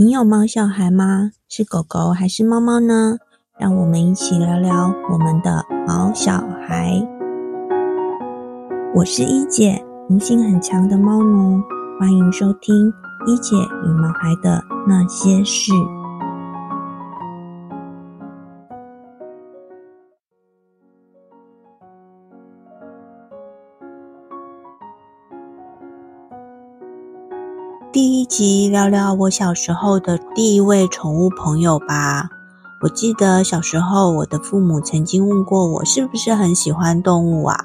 你有猫小孩吗？是狗狗还是猫猫呢？让我们一起聊聊我们的毛小孩。我是一姐，灵性很强的猫奴，欢迎收听一姐与毛孩的那些事。集聊聊我小时候的第一位宠物朋友吧。我记得小时候，我的父母曾经问过我是不是很喜欢动物啊？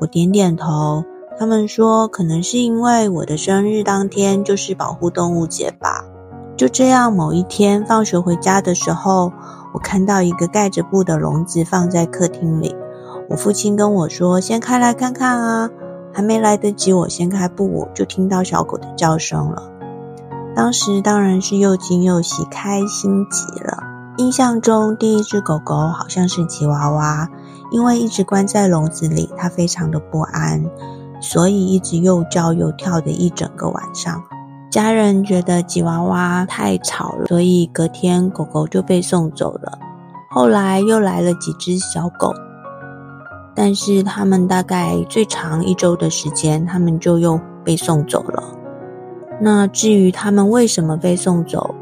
我点点头。他们说，可能是因为我的生日当天就是保护动物节吧。就这样，某一天放学回家的时候，我看到一个盖着布的笼子放在客厅里。我父亲跟我说：“先开来看看啊。”还没来得及我掀开布，就听到小狗的叫声了。当时当然是又惊又喜，开心极了。印象中第一只狗狗好像是吉娃娃，因为一直关在笼子里，它非常的不安，所以一直又叫又跳的一整个晚上。家人觉得吉娃娃太吵了，所以隔天狗狗就被送走了。后来又来了几只小狗。但是他们大概最长一周的时间，他们就又被送走了。那至于他们为什么被送走，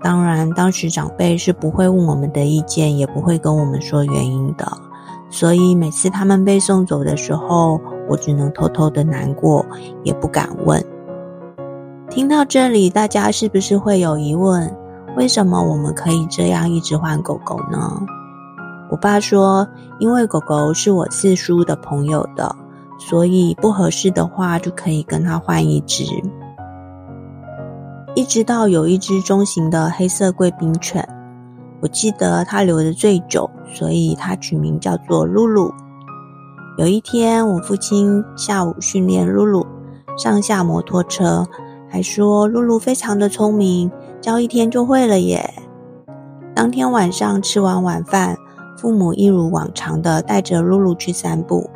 当然当时长辈是不会问我们的意见，也不会跟我们说原因的。所以每次他们被送走的时候，我只能偷偷的难过，也不敢问。听到这里，大家是不是会有疑问？为什么我们可以这样一直换狗狗呢？我爸说，因为狗狗是我四叔的朋友的，所以不合适的话就可以跟他换一只。一直到有一只中型的黑色贵宾犬，我记得它留得最久，所以它取名叫做露露。有一天，我父亲下午训练露露上下摩托车，还说露露非常的聪明，教一天就会了耶。当天晚上吃完晚饭。父母一如往常的带着露露去散步。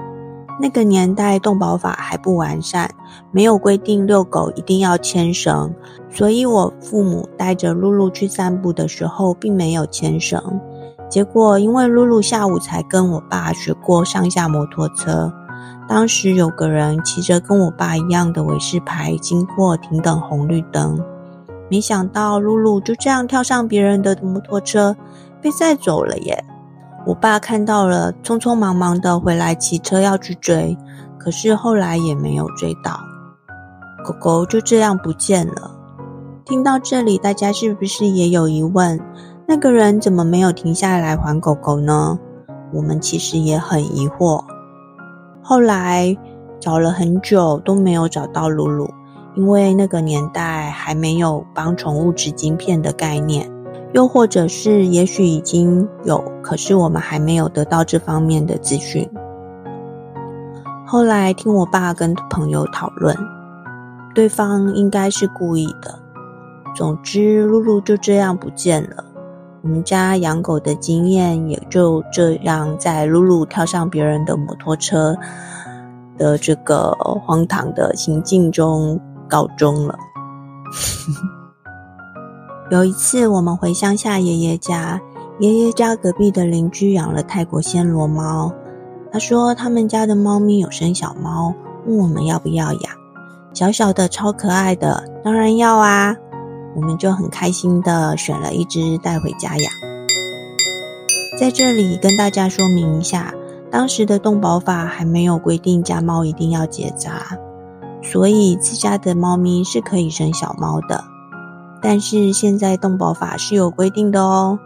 那个年代动保法还不完善，没有规定遛狗一定要牵绳，所以我父母带着露露去散步的时候并没有牵绳。结果因为露露下午才跟我爸学过上下摩托车，当时有个人骑着跟我爸一样的伟士牌经过，停等红绿灯，没想到露露就这样跳上别人的摩托车，被载走了耶。我爸看到了，匆匆忙忙的回来骑车要去追，可是后来也没有追到，狗狗就这样不见了。听到这里，大家是不是也有疑问？那个人怎么没有停下来还狗狗呢？我们其实也很疑惑。后来找了很久都没有找到露露，因为那个年代还没有帮宠物植晶片的概念。又或者是，也许已经有，可是我们还没有得到这方面的资讯。后来听我爸跟朋友讨论，对方应该是故意的。总之，露露就这样不见了。我们家养狗的经验也就这样，在露露跳上别人的摩托车的这个荒唐的情境中告终了。有一次，我们回乡下爷爷家，爷爷家隔壁的邻居养了泰国暹罗猫。他说他们家的猫咪有生小猫，问我们要不要养。小小的超可爱的，当然要啊！我们就很开心的选了一只带回家养。在这里跟大家说明一下，当时的动保法还没有规定家猫一定要结扎，所以自家的猫咪是可以生小猫的。但是现在动保法是有规定的哦，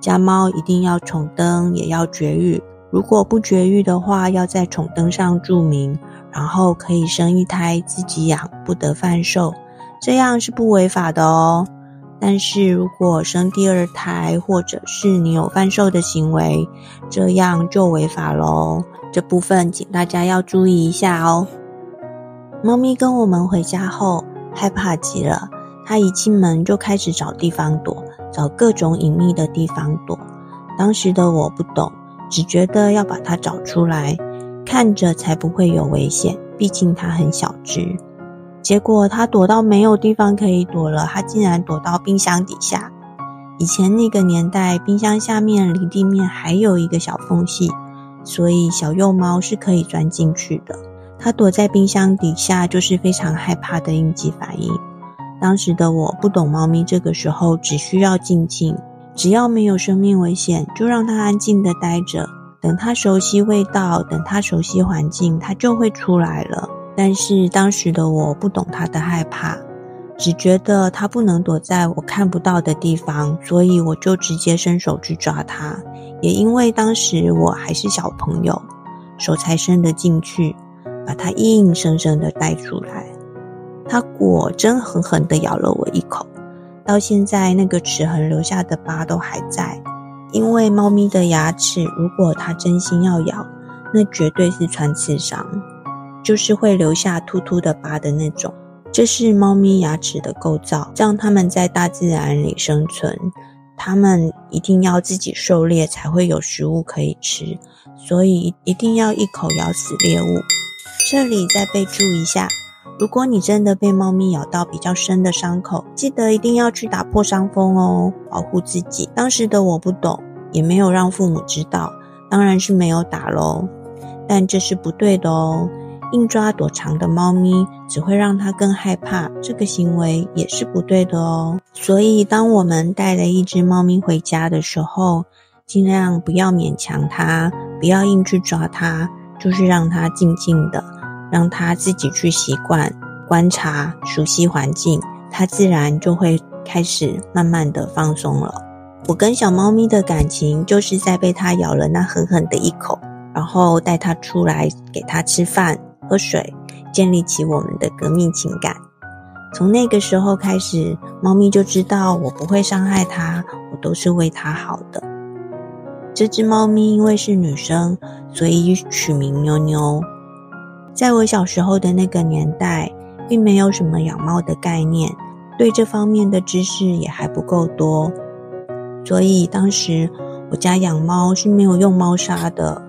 家猫一定要宠登，也要绝育。如果不绝育的话，要在宠登上注明，然后可以生一胎自己养，不得贩售，这样是不违法的哦。但是如果生第二胎，或者是你有贩售的行为，这样就违法喽。这部分请大家要注意一下哦。猫咪跟我们回家后，害怕极了。他一进门就开始找地方躲，找各种隐秘的地方躲。当时的我不懂，只觉得要把它找出来，看着才不会有危险。毕竟它很小只。结果它躲到没有地方可以躲了，它竟然躲到冰箱底下。以前那个年代，冰箱下面离地面还有一个小缝隙，所以小幼猫是可以钻进去的。它躲在冰箱底下，就是非常害怕的应激反应。当时的我不懂猫咪，这个时候只需要静静，只要没有生命危险，就让它安静的待着，等它熟悉味道，等它熟悉环境，它就会出来了。但是当时的我不懂它的害怕。只觉得它不能躲在我看不到的地方，所以我就直接伸手去抓它。也因为当时我还是小朋友，手才伸得进去，把它硬生生的带出来。它果真狠狠地咬了我一口，到现在那个齿痕留下的疤都还在。因为猫咪的牙齿，如果它真心要咬，那绝对是穿刺伤，就是会留下突突的疤的那种。这是猫咪牙齿的构造，让它们在大自然里生存。它们一定要自己狩猎，才会有食物可以吃，所以一定要一口咬死猎物。这里再备注一下，如果你真的被猫咪咬到比较深的伤口，记得一定要去打破伤风哦，保护自己。当时的我不懂，也没有让父母知道，当然是没有打喽。但这是不对的哦。硬抓躲藏的猫咪，只会让它更害怕，这个行为也是不对的哦。所以，当我们带了一只猫咪回家的时候，尽量不要勉强它，不要硬去抓它，就是让它静静的，让它自己去习惯、观察、熟悉环境，它自然就会开始慢慢的放松了。我跟小猫咪的感情，就是在被它咬了那狠狠的一口，然后带它出来给它吃饭。喝水，建立起我们的革命情感。从那个时候开始，猫咪就知道我不会伤害它，我都是为它好的。这只猫咪因为是女生，所以取名妞妞。在我小时候的那个年代，并没有什么养猫的概念，对这方面的知识也还不够多，所以当时我家养猫是没有用猫砂的。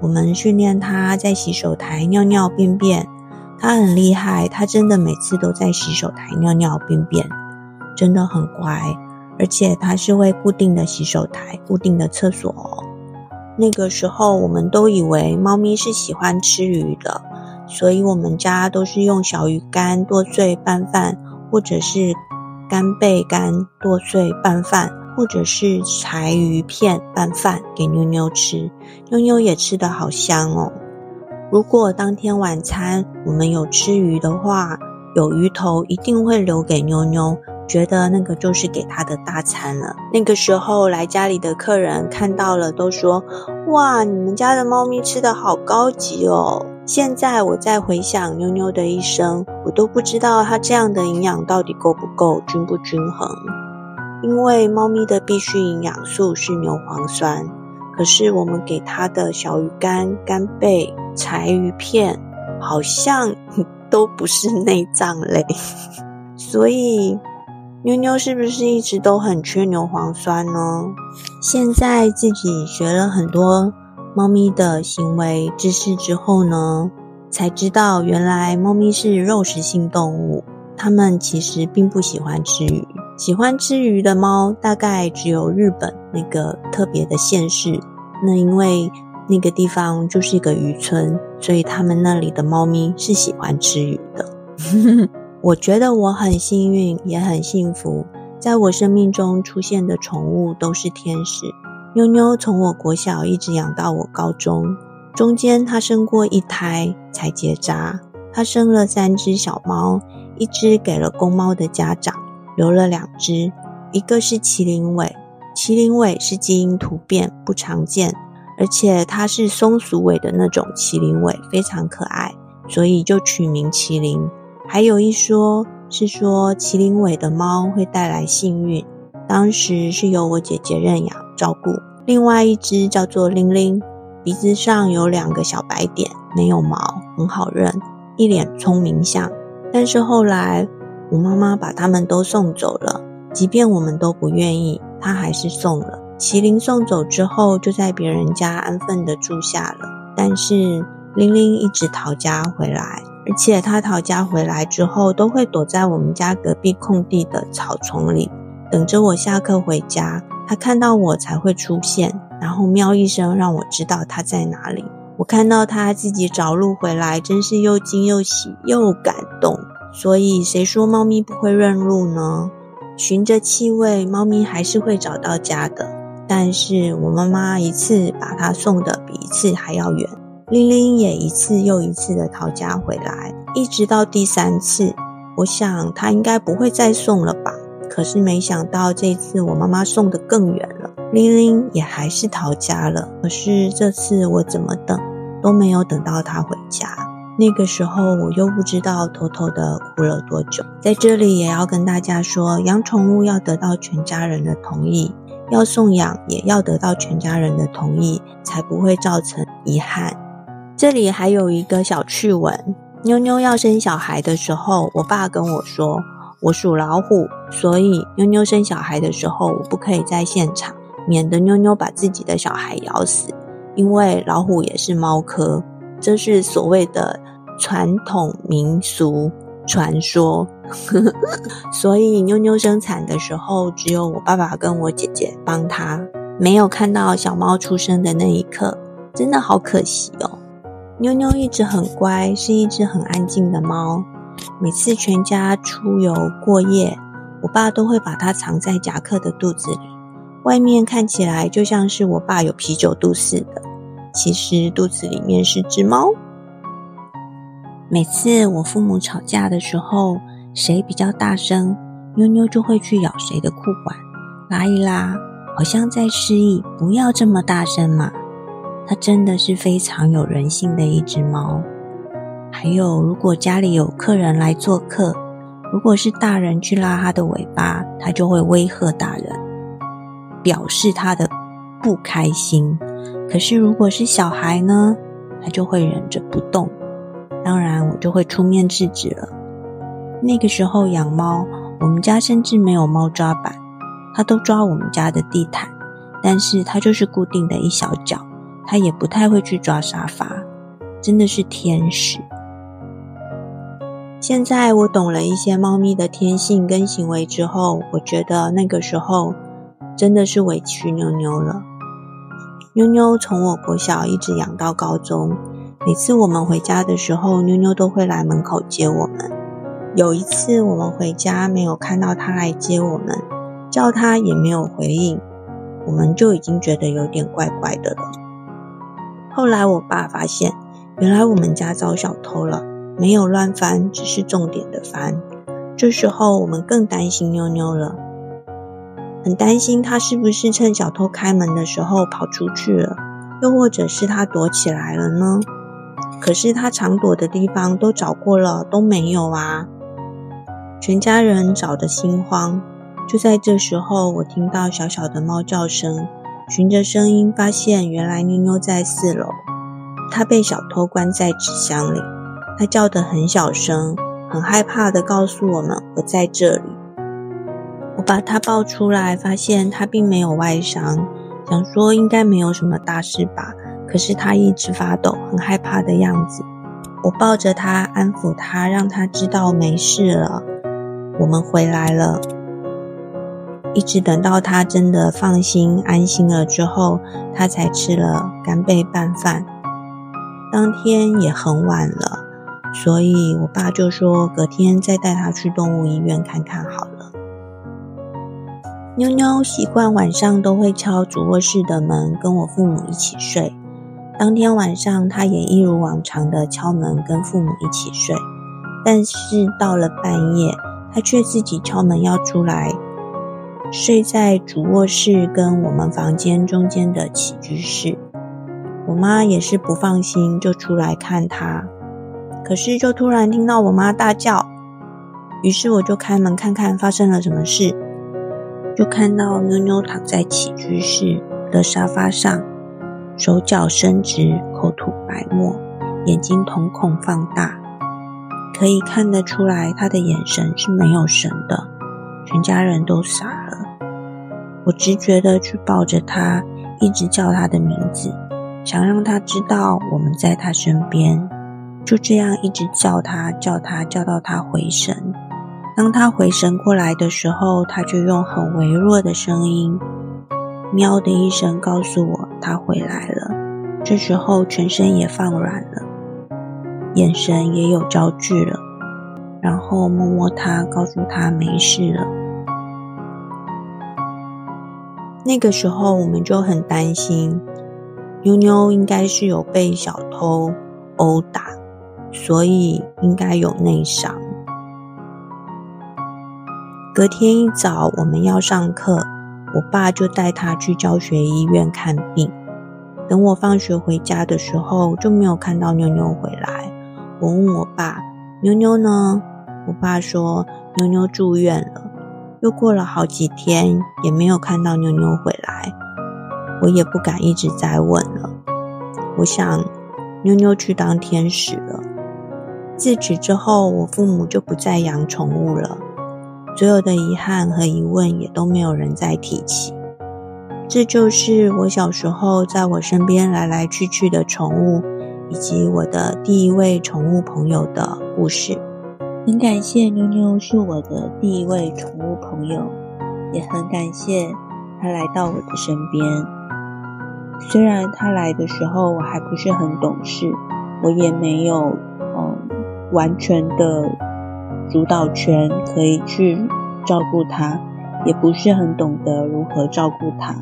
我们训练它在洗手台尿尿便便，它很厉害，它真的每次都在洗手台尿尿便便，真的很乖，而且它是会固定的洗手台、固定的厕所。那个时候我们都以为猫咪是喜欢吃鱼的，所以我们家都是用小鱼干剁碎拌饭，或者是干贝干剁碎拌饭。或者是柴鱼片拌饭给妞妞吃，妞妞也吃得好香哦。如果当天晚餐我们有吃鱼的话，有鱼头一定会留给妞妞，觉得那个就是给她的大餐了。那个时候来家里的客人看到了都说：“哇，你们家的猫咪吃得好高级哦。”现在我再回想妞妞的一生，我都不知道它这样的营养到底够不够，均不均衡。因为猫咪的必需营养素是牛磺酸，可是我们给它的小鱼干、干贝、柴鱼片，好像 都不是内脏类，所以妞妞是不是一直都很缺牛磺酸呢？现在自己学了很多猫咪的行为知识之后呢，才知道原来猫咪是肉食性动物，它们其实并不喜欢吃鱼。喜欢吃鱼的猫大概只有日本那个特别的县市，那因为那个地方就是一个渔村，所以他们那里的猫咪是喜欢吃鱼的。我觉得我很幸运，也很幸福，在我生命中出现的宠物都是天使。妞妞从我国小一直养到我高中，中间她生过一胎才结扎，她生了三只小猫，一只给了公猫的家长。留了两只，一个是麒麟尾，麒麟尾是基因突变，不常见，而且它是松鼠尾的那种麒麟尾，非常可爱，所以就取名麒麟。还有一说是说麒麟尾的猫会带来幸运，当时是由我姐姐认养照顾。另外一只叫做玲玲，鼻子上有两个小白点，没有毛，很好认，一脸聪明相，但是后来。我妈妈把他们都送走了，即便我们都不愿意，她还是送了。麒麟送走之后，就在别人家安分的住下了。但是玲玲一直逃家回来，而且他逃家回来之后，都会躲在我们家隔壁空地的草丛里，等着我下课回家。他看到我才会出现，然后喵一声让我知道他在哪里。我看到他自己找路回来，真是又惊又喜又感动。所以谁说猫咪不会认路呢？循着气味，猫咪还是会找到家的。但是我妈妈一次把它送的比一次还要远，玲玲也一次又一次的逃家回来，一直到第三次，我想它应该不会再送了吧。可是没想到这次我妈妈送得更远了，玲玲也还是逃家了。可是这次我怎么等都没有等到她回家。那个时候我又不知道偷偷的哭了多久。在这里也要跟大家说，养宠物要得到全家人的同意，要送养也要得到全家人的同意，才不会造成遗憾。这里还有一个小趣闻：妞妞要生小孩的时候，我爸跟我说，我属老虎，所以妞妞生小孩的时候，我不可以在现场，免得妞妞把自己的小孩咬死，因为老虎也是猫科。这是所谓的传统民俗传说，所以妞妞生产的时候，只有我爸爸跟我姐姐帮她，没有看到小猫出生的那一刻，真的好可惜哦。妞妞一直很乖，是一只很安静的猫。每次全家出游过夜，我爸都会把它藏在夹克的肚子里，外面看起来就像是我爸有啤酒肚似的。其实肚子里面是只猫。每次我父母吵架的时候，谁比较大声，妞妞就会去咬谁的裤管，拉一拉，好像在示意不要这么大声嘛。它真的是非常有人性的一只猫。还有，如果家里有客人来做客，如果是大人去拉它的尾巴，它就会威吓大人，表示它的不开心。可是，如果是小孩呢，他就会忍着不动。当然，我就会出面制止了。那个时候养猫，我们家甚至没有猫抓板，它都抓我们家的地毯。但是它就是固定的一小角，它也不太会去抓沙发，真的是天使。现在我懂了一些猫咪的天性跟行为之后，我觉得那个时候真的是委屈妞妞了。妞妞从我国小一直养到高中，每次我们回家的时候，妞妞都会来门口接我们。有一次我们回家没有看到她来接我们，叫她也没有回应，我们就已经觉得有点怪怪的了。后来我爸发现，原来我们家遭小偷了，没有乱翻，只是重点的翻。这时候我们更担心妞妞了。很担心她是不是趁小偷开门的时候跑出去了，又或者是她躲起来了呢？可是她常躲的地方都找过了，都没有啊！全家人找得心慌。就在这时候，我听到小小的猫叫声，循着声音发现，原来妞妞在四楼，她被小偷关在纸箱里。她叫得很小声，很害怕的告诉我们：“我在这里。”我把他抱出来，发现他并没有外伤，想说应该没有什么大事吧。可是他一直发抖，很害怕的样子。我抱着他，安抚他，让他知道没事了。我们回来了，一直等到他真的放心、安心了之后，他才吃了干贝拌饭。当天也很晚了，所以我爸就说隔天再带他去动物医院看看好了。妞妞习惯晚上都会敲主卧室的门，跟我父母一起睡。当天晚上，她也一如往常的敲门，跟父母一起睡。但是到了半夜，她却自己敲门要出来，睡在主卧室跟我们房间中间的起居室。我妈也是不放心，就出来看她。可是就突然听到我妈大叫，于是我就开门看看发生了什么事。就看到妞妞躺在起居室的沙发上，手脚伸直，口吐白沫，眼睛瞳孔放大，可以看得出来她的眼神是没有神的。全家人都傻了。我直觉的去抱着她，一直叫她的名字，想让她知道我们在她身边。就这样一直叫他，叫他，叫到他回神。当他回神过来的时候，他就用很微弱的声音，喵的一声告诉我他回来了。这时候全身也放软了，眼神也有焦距了，然后摸摸他，告诉他没事了。那个时候我们就很担心，妞妞应该是有被小偷殴打，所以应该有内伤。隔天一早我们要上课，我爸就带他去教学医院看病。等我放学回家的时候，就没有看到妞妞回来。我问我爸：“妞妞呢？”我爸说：“妞妞住院了。”又过了好几天，也没有看到妞妞回来。我也不敢一直再问了。我想，妞妞去当天使了。自此之后，我父母就不再养宠物了。所有的遗憾和疑问，也都没有人再提起。这就是我小时候在我身边来来去去的宠物，以及我的第一位宠物朋友的故事。很感谢妞妞是我的第一位宠物朋友，也很感谢她来到我的身边。虽然她来的时候我还不是很懂事，我也没有嗯完全的主导权可以去照顾她。也不是很懂得如何照顾他，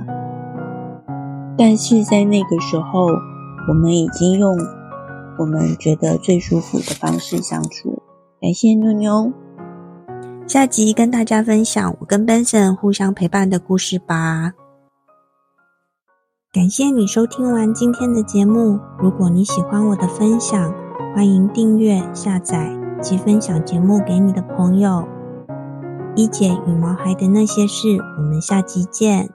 但是在那个时候，我们已经用我们觉得最舒服的方式相处。感谢妞妞，下集跟大家分享我跟 Benson 互相陪伴的故事吧。感谢你收听完今天的节目，如果你喜欢我的分享，欢迎订阅、下载及分享节目给你的朋友。一姐与毛孩的那些事，我们下期见。